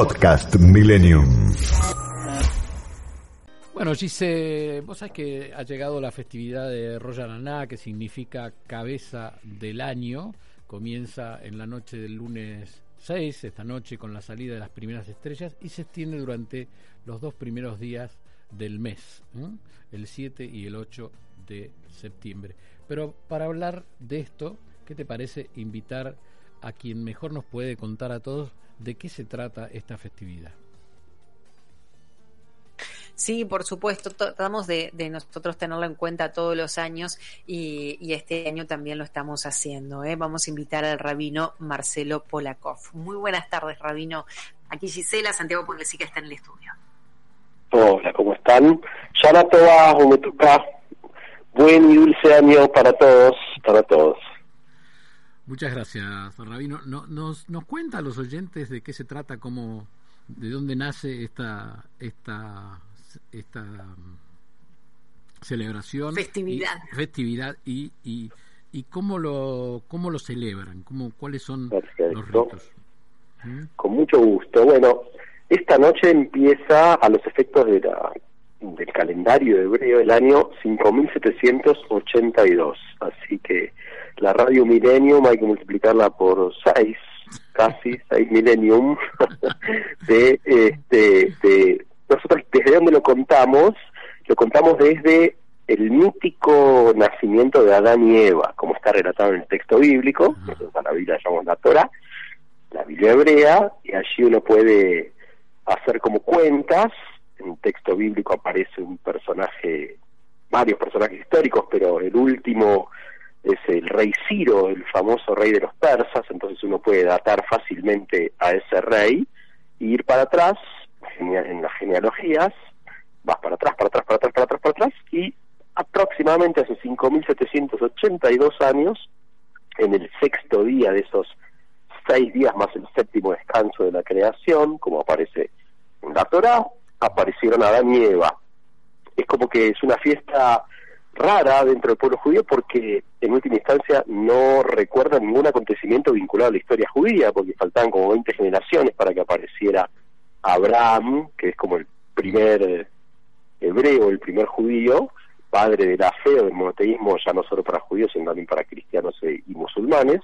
Podcast Millennium. Bueno, Gise, vos sabés que ha llegado la festividad de Royal que significa cabeza del año. Comienza en la noche del lunes 6, esta noche, con la salida de las primeras estrellas y se extiende durante los dos primeros días del mes, el 7 y el 8 de septiembre. Pero para hablar de esto, ¿qué te parece invitar a quien mejor nos puede contar a todos de qué se trata esta festividad? Sí, por supuesto, tratamos de, nosotros tenerlo en cuenta todos los años y, este año también lo estamos haciendo. ¿eh? Vamos a invitar al rabino Marcelo Polakov. Muy buenas tardes, rabino. Aquí Gisela, Santiago Ponlesí, que está en el estudio. Hola, ¿cómo están? Shana me toca. Buen y dulce año para todos, para todos. Muchas gracias, Rabino. No, nos, ¿Nos cuenta a los oyentes de qué se trata, cómo, de dónde nace esta, esta esta mm, celebración festividad y, festividad. y, y, y cómo lo cómo lo celebran cómo cuáles son los ritos. ¿Mm? con mucho gusto. Bueno esta noche empieza a los efectos de la, del calendario hebreo el año 5782 así que la radio millennium hay que multiplicarla por 6 casi 6 millennium de este de nosotros desde donde lo contamos, lo contamos desde el mítico nacimiento de Adán y Eva, como está relatado en el texto bíblico, nosotros a la Biblia llamamos la Torah, la Biblia hebrea, y allí uno puede hacer como cuentas, en el texto bíblico aparece un personaje, varios personajes históricos, pero el último es el rey Ciro, el famoso rey de los persas, entonces uno puede datar fácilmente a ese rey e ir para atrás en las genealogías, vas para atrás, para atrás, para atrás, para atrás, para atrás, y aproximadamente hace 5.782 años, en el sexto día de esos seis días más el séptimo descanso de la creación, como aparece en la Torah, aparecieron Adán y Eva. Es como que es una fiesta rara dentro del pueblo judío porque en última instancia no recuerda ningún acontecimiento vinculado a la historia judía, porque faltaban como 20 generaciones para que apareciera Abraham, que es como el primer hebreo, el primer judío, padre de la fe o del monoteísmo, ya no solo para judíos, sino también para cristianos e, y musulmanes.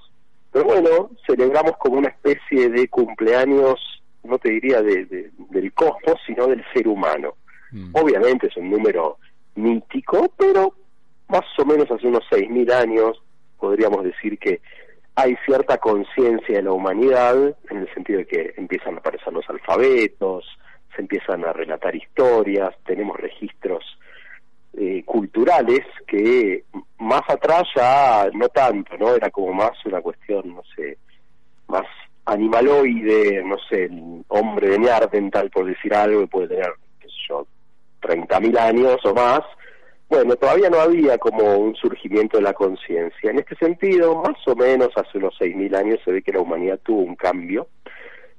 Pero bueno, celebramos como una especie de cumpleaños, no te diría de, del cosmos, sino del ser humano. Mm. Obviamente es un número mítico, pero más o menos hace unos 6.000 años podríamos decir que hay cierta conciencia de la humanidad en el sentido de que empiezan a aparecer los alfabetos, se empiezan a relatar historias, tenemos registros eh, culturales que más atrás ya no tanto, ¿no? Era como más una cuestión, no sé, más animaloide, no sé, el hombre de Neandertal, por decir algo, que puede tener, qué sé yo, 30.000 años o más, bueno, todavía no había como un surgimiento de la conciencia. En este sentido, más o menos hace unos 6.000 años se ve que la humanidad tuvo un cambio,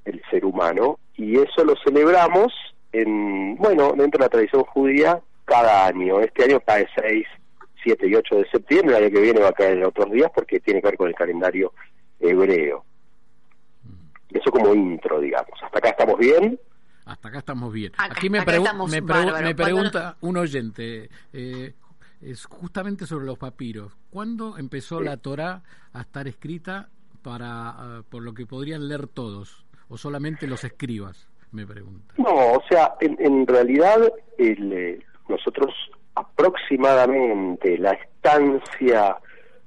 el ser humano, y eso lo celebramos en, bueno, dentro de la tradición judía cada año. Este año cae 6, 7 y 8 de septiembre, el año que viene va a caer en otros días porque tiene que ver con el calendario hebreo. Eso como intro, digamos. ¿Hasta acá estamos bien? Hasta acá estamos bien. Aquí me, me, pregunta un oyente, eh, es justamente sobre los papiros. ¿Cuándo empezó la Torah a estar escrita para ah, por lo que podrían leer todos o solamente los escribas? Me pregunta. No, o sea, en, realidad el, eh, nosotros aproximadamente la estancia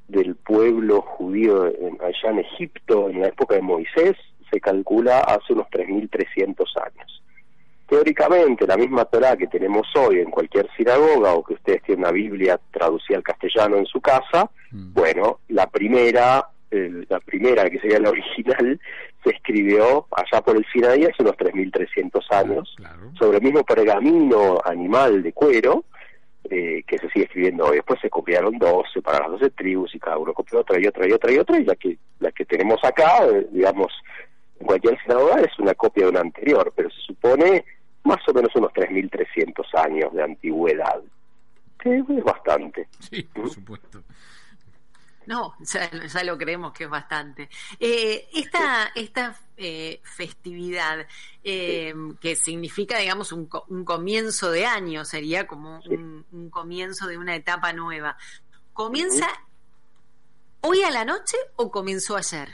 del pueblo judío allá en Egipto en la época de Moisés se calcula hace unos 3.300 años teóricamente la misma Torah que tenemos hoy en cualquier sinagoga o que ustedes tienen una Biblia traducida al castellano en su casa, mm. bueno, la primera, la primera que sería la original, se escribió allá por el Sinaí hace unos 3.300 años, sobre el mismo pergamino animal de cuero, eh, que se sigue escribiendo hoy. Después se copiaron 12 para las 12 tribus y cada uno copió otra y otra y otra y otra, y la que, la que tenemos acá, eh, digamos, en cualquier sinagoga es una copia de una anterior, pero se supone o menos unos 3.300 años de antigüedad, que es bastante. Sí, por supuesto. No, ya, lo creemos que es bastante. Eh, esta esta eh, festividad eh, que significa, digamos, un, un, comienzo de año, sería como un, comienzo de una etapa nueva. ¿Comienza hoy a la noche o comenzó ayer?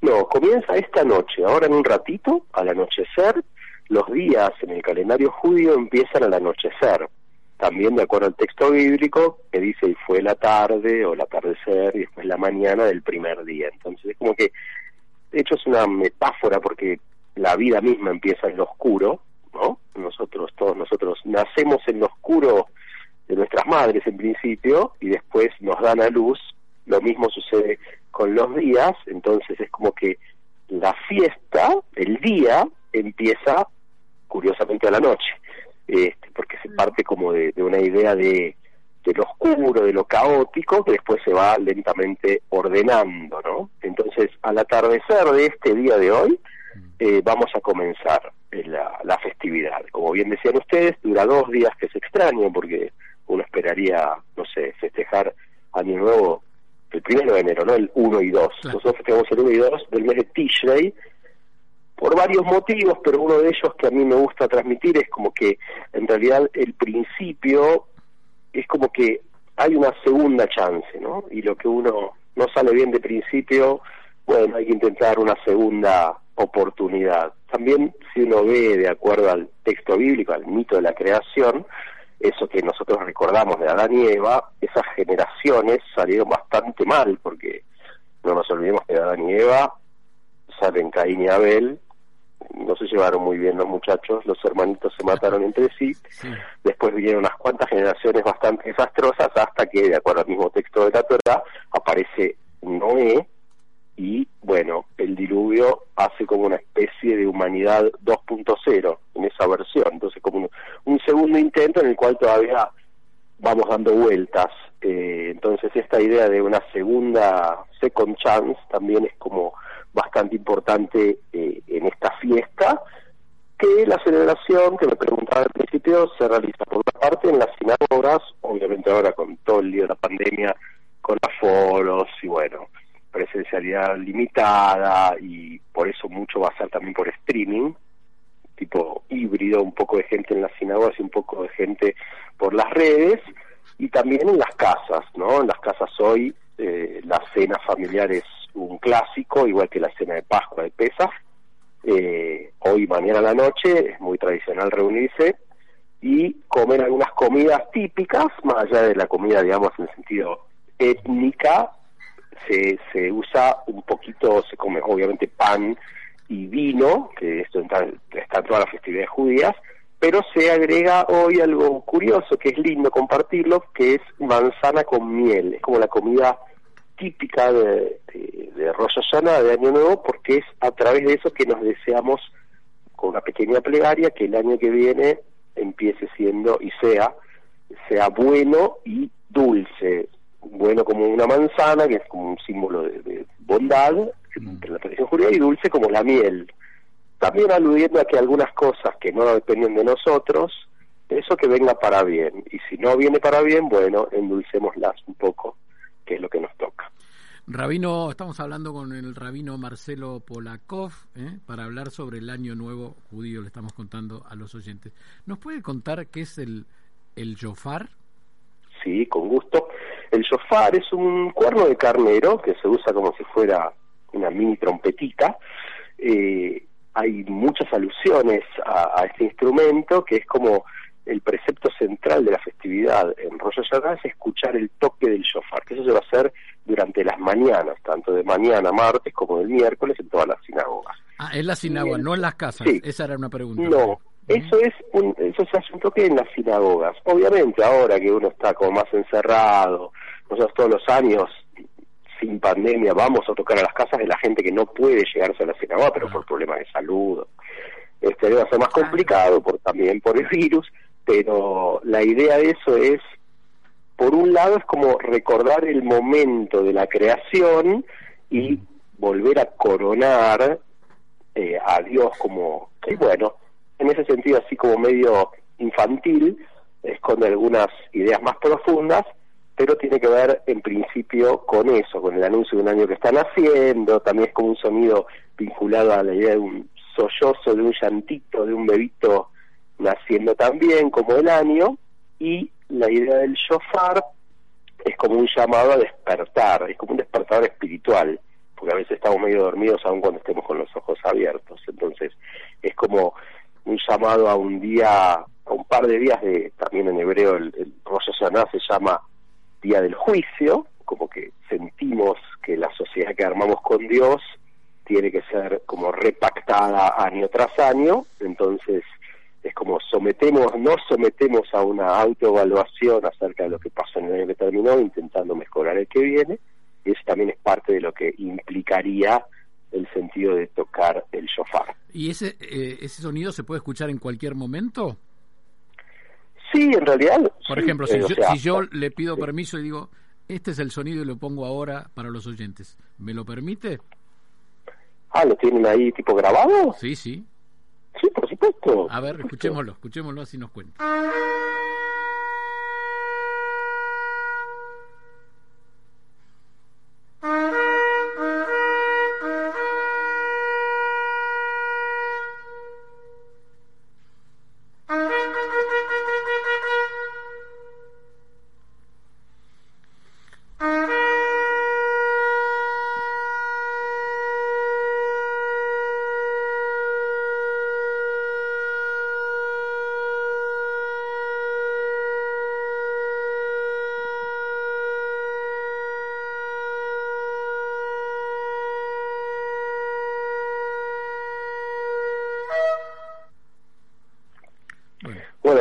No, comienza esta noche, ahora en un ratito, al anochecer. Los días en el calendario judío empiezan al anochecer también de acuerdo al texto bíblico que dice y fue la tarde o el atardecer y después la mañana del primer día. Entonces es como que, de hecho es una metáfora porque la vida misma empieza en lo oscuro, ¿no? Nosotros, todos nosotros nacemos en lo oscuro de nuestras madres en principio y después nos dan a luz. Lo mismo sucede con los días, entonces es como que la fiesta, el día, empieza curiosamente a la noche. Este, porque se parte como de, una idea de, de, lo oscuro, de lo caótico, que después se va lentamente ordenando, ¿no? Entonces, al atardecer de este día de hoy, eh, vamos a comenzar eh, la, la, festividad. Como bien decían ustedes, dura dos días que es extraño, porque uno esperaría, no sé, festejar Año Nuevo el primero de enero, ¿no? El 1 y 2. Nosotros festejamos el 1 y 2 del mes de Tishrei, por varios motivos, pero uno de ellos que a mí me gusta transmitir es como que en realidad el principio es como que hay una segunda chance, ¿no? Y lo que uno no sale bien de principio, bueno, hay que intentar una segunda oportunidad. También si uno ve de acuerdo al texto bíblico, al mito de la creación, eso que nosotros recordamos de Adán y Eva, esas generaciones salieron bastante mal, porque no nos olvidemos que Adán y Eva salen Caín y Abel, no se llevaron muy bien los muchachos, los hermanitos se mataron entre sí, después vinieron unas cuantas generaciones bastante desastrosas hasta que, de acuerdo al mismo texto de la Torah, aparece Noé y, bueno, el diluvio hace como una especie de humanidad 2.0 en esa versión, entonces como un, segundo intento en el cual todavía vamos dando vueltas, eh, entonces esta idea de una segunda second chance también es como bastante importante eh, en esta fiesta, que la celebración, que me preguntaba al principio, se realiza por una parte en las sinagogas, obviamente ahora con todo el lío de la pandemia, con aforos y bueno, presencialidad limitada y por eso mucho va a ser también por streaming, tipo híbrido, un poco de gente en las sinagogas y un poco de gente por las redes, y también en las casas, ¿no? En las casas hoy eh, las cenas familiares un clásico, igual que la cena de Pascua de Pesas. Eh, hoy, mañana a la noche, es muy tradicional reunirse y comer algunas comidas típicas, más allá de la comida, digamos, en el sentido étnica, se, se usa un poquito, se come obviamente pan y vino, que esto está, está en todas las festividades judías, pero se agrega hoy algo curioso, que es lindo compartirlo, que es manzana con miel, es como la comida típica de, de, de Rosh de Año Nuevo, porque es a través de eso que nos deseamos, con una pequeña plegaria, que el año que viene empiece siendo y sea, sea bueno y dulce. Bueno como una manzana, que es como un símbolo de, bondad entre la tradición judía, y dulce como la miel. También aludiendo a que algunas cosas que no dependen de nosotros, eso que venga para bien. Y si no viene para bien, bueno, endulcémoslas un poco que es lo que nos toca. Rabino, estamos hablando con el rabino Marcelo Polakov ¿eh? para hablar sobre el Año Nuevo Judío, le estamos contando a los oyentes. ¿Nos puede contar qué es el, el shofar? Sí, con gusto. El shofar es un cuerno de carnero que se usa como si fuera una mini trompetita. Eh, hay muchas alusiones a, este instrumento que es como el precepto central de la festividad en Rosh Hashanah es escuchar el toque del shofar, que eso se va a hacer durante las mañanas, tanto de mañana, martes, como del miércoles en todas las sinagogas. Ah, en las sinagogas, no en las casas. Esa era una pregunta. No, eso es un, eso se hace un toque en las sinagogas. Obviamente ahora que uno está como más encerrado, nosotros todos los años sin pandemia vamos a tocar a las casas de la gente que no puede llegarse a la sinagoga, pero por problemas de salud. Este va a ser más complicado por también por el virus pero la idea de eso es, por un lado, es como recordar el momento de la creación y volver a coronar eh, a Dios como, y bueno, en ese sentido así como medio infantil, esconde algunas ideas más profundas, pero tiene que ver en principio con eso, con el anuncio de un año que están haciendo, también es como un sonido vinculado a la idea de un sollozo, de un llantito, de un bebito naciendo también como el año, y la idea del shofar es como un llamado a despertar, es como un despertador espiritual, porque a veces estamos medio dormidos aun cuando estemos con los ojos abiertos, entonces es como un llamado a un día, a un par de días de, también en hebreo el, el Rosh Hashanah se llama Día del Juicio, como que sentimos que la sociedad que armamos con Dios tiene que ser como repactada año tras año, entonces es como sometemos, nos sometemos a una autoevaluación acerca de lo que pasó en el año que terminó, intentando mejorar el que viene, y eso también es parte de lo que implicaría el sentido de tocar el shofar. ¿Y ese, eh, ese sonido se puede escuchar en cualquier momento? Sí, en realidad. Por sí, ejemplo, si, eh, yo, sea, si yo le pido sí. permiso y digo, este es el sonido y lo pongo ahora para los oyentes, ¿me lo permite? Ah, ¿lo tienen ahí tipo grabado? Sí, sí. Sí, por supuesto. A ver, escuchémoslo, escuchémoslo así nos cuenta.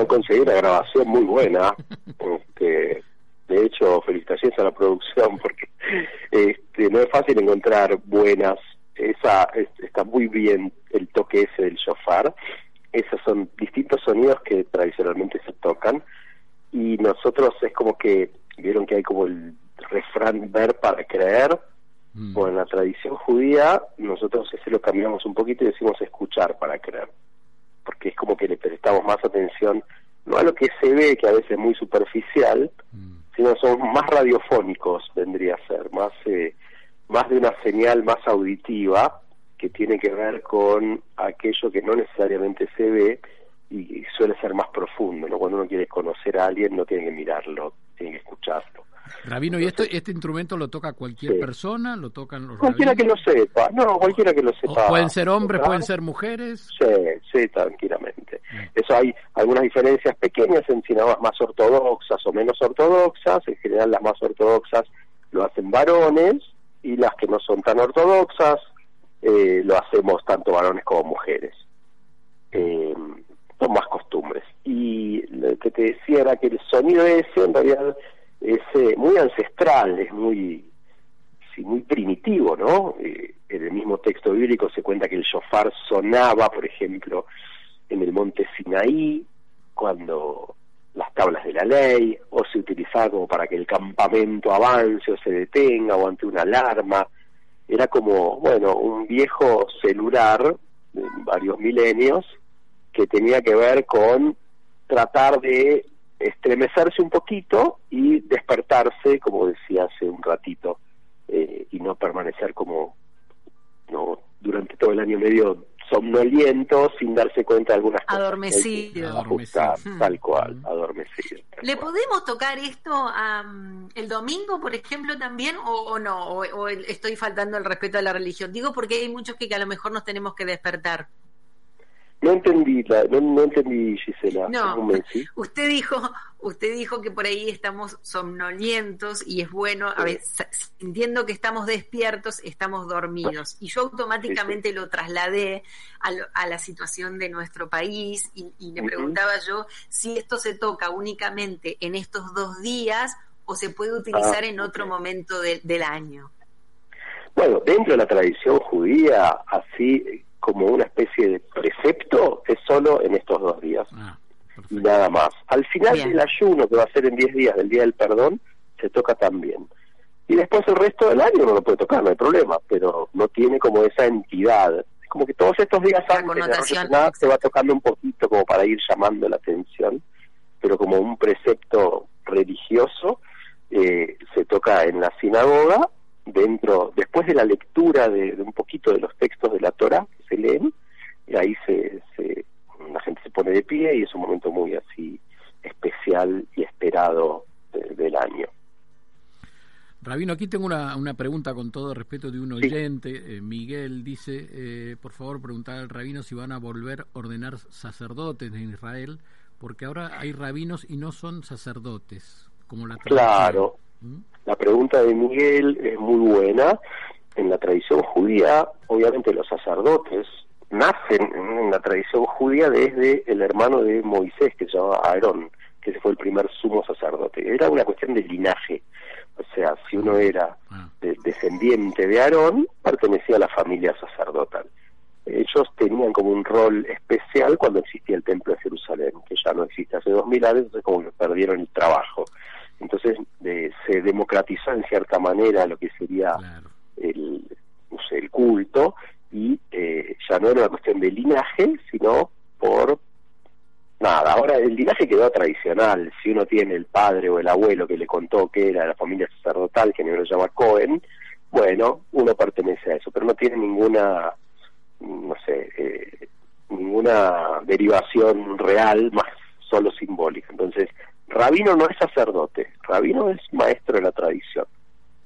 Conseguí una grabación muy buena. este, de hecho, felicitaciones a la producción porque este, no es fácil encontrar buenas. Esa es- está muy bien el toque ese del shofar. Esos son distintos sonidos que tradicionalmente se tocan y nosotros es como que vieron que hay como el refrán ver para creer. mm, Bueno, en la tradición judía nosotros ese lo cambiamos un poquito y decimos escuchar para creer, porque es como que le prestamos más atención no a lo que se ve, que a veces es muy superficial, mm. sino somos más radiofónicos, vendría a ser, más, eh, más de una señal más auditiva que tiene que ver con aquello que no necesariamente se ve y suele ser más profundo, ¿no? Cuando uno quiere conocer a alguien no tiene que mirarlo, tiene que escucharlo. Rabino, ¿y esto, este instrumento lo toca cualquier Sí. persona? ¿Lo tocan los Cualquiera que lo rabinos? sepa, no, cualquiera que lo sepa. pueden ser hombres, pueden ser mujeres. Sí, sí, tranquilamente. Mm. Eso hay algunas diferencias pequeñas en sinagogas más ortodoxas o menos ortodoxas. En general las más ortodoxas lo hacen varones y las que no son tan ortodoxas eh, lo hacemos tanto varones como mujeres. Eh, son más costumbres. Y lo que te decía era que el sonido ese en realidad es eh, muy ancestral, es muy muy primitivo, ¿no? Eh, en el mismo texto bíblico se cuenta que el shofar sonaba, por ejemplo, en el monte Sinaí, cuando las tablas de la ley, o se utilizaba como para que el campamento avance o se detenga, o ante una alarma. Era como, bueno, un viejo celular de varios milenios que tenía que ver con tratar de estremecerse un poquito y despertarse, como decía hace un ratito, eh, y no permanecer como no durante todo el año medio somnoliento sin darse cuenta de algunas cosas. Adormecido. Hay que ajustar, Adormecido. tal cual, Mm. adormecido. tal ¿Le cual. podemos tocar esto am, el domingo, por ejemplo, también, o, o no? O, o el- estoy faltando el respeto a la religión? Digo porque hay muchos que, que a lo mejor nos tenemos que despertar. No entendí, la, no, no entendí, Gisela. No. Usted dijo, usted dijo que por ahí estamos somnolientos y es bueno, a ver, sa- sintiendo que estamos despiertos, estamos dormidos. Y yo automáticamente lo trasladé a, lo- a la situación de nuestro país y, y le preguntaba yo si esto se toca únicamente en estos dos días o se puede utilizar Ah, en otro momento de- del año. Bueno, dentro de la tradición judía, así como una especie de precepto, es solo en estos dos días. Ah, nada más. Al final Bien. del ayuno, que va a ser en 10 días del Día del Perdón, se toca también. Y después el resto del año no lo puede tocar, no hay problema, pero no tiene como esa entidad. Es como que todos estos días antes de se va tocando un poquito como para ir llamando la atención, pero como un precepto religioso, eh, se toca en la sinagoga, dentro, después de la lectura de, un poquito de los textos de la Torah que y ahí se, se, la gente se pone de pie y es un momento muy así especial y esperado del año. Rabino, aquí tengo una, una, pregunta con todo respeto de un oyente. Eh, Miguel dice, eh, por favor, preguntar al rabino si van a volver a ordenar sacerdotes en Israel, porque ahora hay rabinos y no son sacerdotes, como la Claro. ¿Mm? La pregunta de Miguel es muy buena. En la tradición judía, obviamente los sacerdotes nacen en la tradición judía desde el hermano de Moisés, que se llama Aarón, que ese fue el primer sumo sacerdote. Era una cuestión de linaje. O sea, si uno era ah. descendiente de Aarón, pertenecía a la familia sacerdotal. Ellos tenían como un rol especial cuando existía el Templo de Jerusalén, que ya no existe hace dos mil años, entonces como que perdieron el trabajo. Entonces se democratizó en cierta manera lo que sería el, el culto y eh, ya no era una cuestión de linaje, sino por nada, ahora el linaje quedó tradicional. Si uno tiene el padre o el abuelo que le contó que era la familia sacerdotal, que no lo llama Cohen, bueno, uno pertenece a eso, pero no tiene ninguna, no sé, eh, ninguna derivación real, más solo simbólica. Entonces, rabino no es sacerdote, rabino es maestro de la tradición.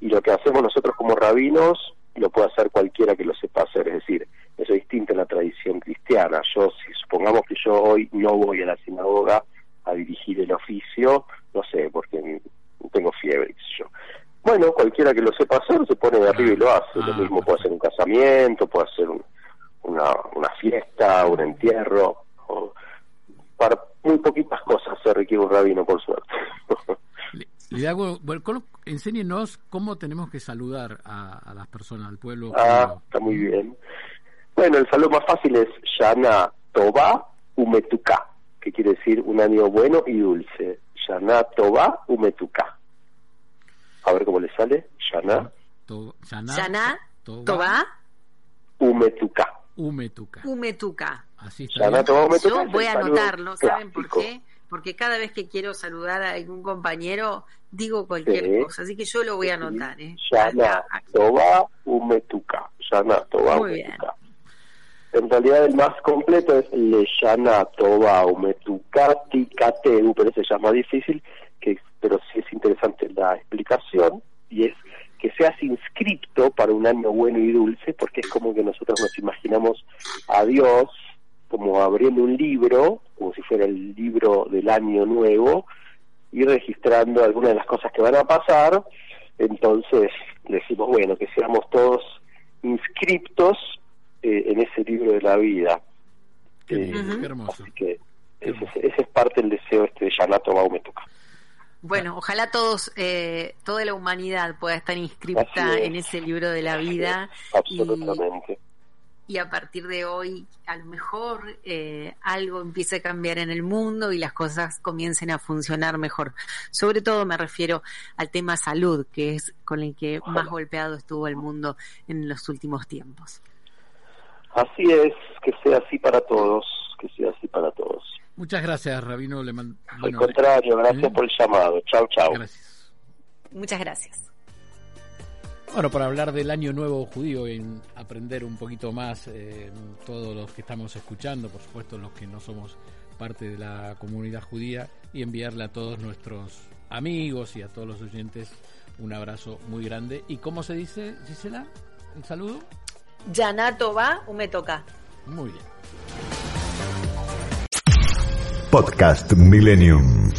Y lo que hacemos nosotros como rabinos lo puede hacer cualquiera que lo sepa hacer, es decir, eso es distinto en la tradición cristiana. Yo, si supongamos que yo hoy no voy a la sinagoga a dirigir el oficio, no sé, porque tengo fiebre, qué sé yo. Bueno, cualquiera que lo sepa hacer se pone de arriba y lo hace. lo ah, mismo puede ser un casamiento, puede ser una, una fiesta, un entierro. O, para muy poquitas cosas se requiere un rabino, por suerte. Le hago, bueno, enséñenos cómo tenemos que saludar a, las personas, al pueblo. Ah, está muy bien. Bueno, el saludo más fácil es Shana Toba Umetuka, que quiere decir un año bueno y dulce. Shana Toba Umetuka. A ver cómo le sale. Shana. Shana, Toba Umetuka. Umetuka. Umetuka. Así está. Yo voy a anotarlo, ¿saben por qué? Porque cada vez que quiero saludar a algún compañero digo cualquier cosa, así que yo lo voy a anotar. ¿eh? Shana Toba Umetuka. Shana Toba Umetuka. En realidad el más completo es Leyana Toba Umetukati Kateu, pero se llama difícil, que, pero sí es interesante la explicación, y es que seas inscripto para un año bueno y dulce, porque es como que nosotros nos imaginamos a Dios como abriendo un libro, como si fuera el libro del año nuevo, y registrando algunas de las cosas que van a pasar, entonces decimos, bueno, que seamos todos inscriptos eh, en ese libro de la vida. Qué, eh, hermoso. Así que ese, es parte del deseo este de Yanato Baumetuca. Bueno, ojalá todos, eh, toda la humanidad pueda estar inscripta en ese libro de la vida. Absolutamente. Y, a partir de hoy, a lo mejor eh, algo empiece a cambiar en el mundo y las cosas comiencen a funcionar mejor. Sobre todo me refiero al tema salud, que es con el que más golpeado estuvo el mundo en los últimos tiempos. Así es, que sea así para todos, que sea así para todos. Muchas gracias, Rabino. Le Al contrario, gracias ¿eh? por el llamado. Chao, chao. Gracias. Muchas gracias. Bueno, para hablar del Año Nuevo Judío, en aprender un poquito más, eh, todos los que estamos escuchando, por supuesto los que no somos parte de la comunidad judía, y enviarle a todos nuestros amigos y a todos los oyentes un abrazo muy grande. ¿Y cómo se dice, Gisela? ¿Un saludo? Yanato va o me toca. Muy bien. Podcast Millennium.